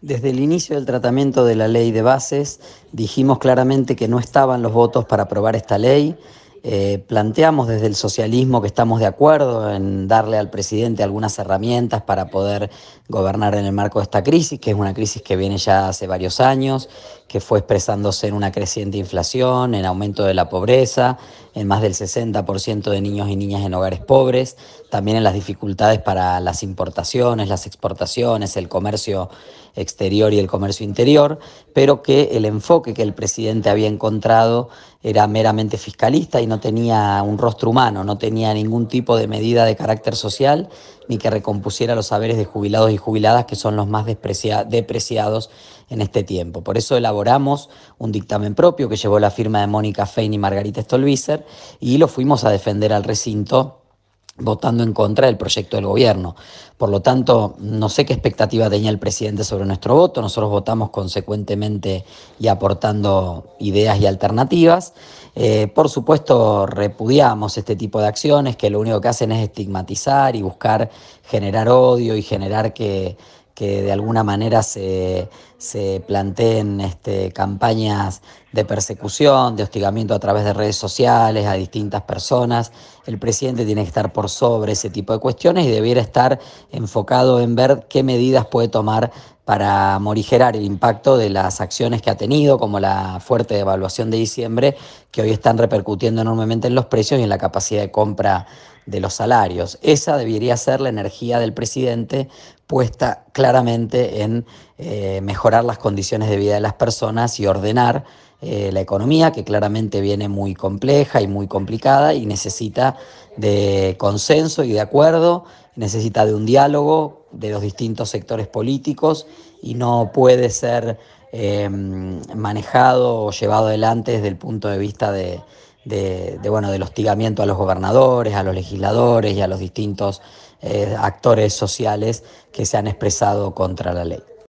Desde el inicio del tratamiento de la ley de bases dijimos claramente que no estaban los votos para aprobar esta ley. Eh, planteamos desde el socialismo que estamos de acuerdo en darle al presidente algunas herramientas para poder gobernar en el marco de esta crisis, que es una crisis que viene ya hace varios años, que fue expresándose en una creciente inflación, en aumento de la pobreza, en más del 60% de niños y niñas en hogares pobres, también en las dificultades para las importaciones, las exportaciones, el comercio exterior y el comercio interior, pero que el enfoque que el presidente había encontrado era meramente fiscalista y no tenía un rostro humano, no tenía ningún tipo de medida de carácter social ni que recompusiera los saberes de jubilados y jubiladas que son los más depreciados en este tiempo. Por eso un dictamen propio que llevó la firma de Mónica Fein y Margarita Stolbizer y lo fuimos a defender al recinto votando en contra del proyecto del gobierno. Por lo tanto, no sé qué expectativa tenía el presidente sobre nuestro voto, nosotros votamos consecuentemente y aportando ideas y alternativas. Eh, por supuesto, repudiamos este tipo de acciones que lo único que hacen es estigmatizar y buscar generar odio y generar que que de alguna manera se, planteen este, campañas de persecución, de hostigamiento a través de redes sociales a distintas personas. El presidente tiene que estar por sobre ese tipo de cuestiones y debiera estar enfocado en ver qué medidas puede tomar para morigerar el impacto de las acciones que ha tenido, como la fuerte devaluación de diciembre, que hoy están repercutiendo enormemente en los precios y en la capacidad de compra de los salarios. Esa debería ser la energía del presidente puesta claramente en eh, mejorar las condiciones de vida de las personas y ordenar eh, la economía, que claramente viene muy compleja y muy complicada y necesita de consenso y de acuerdo, necesita de un diálogo de los distintos sectores políticos y no puede ser eh, manejado o llevado adelante desde el punto de vista de, de, bueno, del hostigamiento a los gobernadores, a los legisladores y a los distintos eh, actores sociales que se han expresado contra la ley.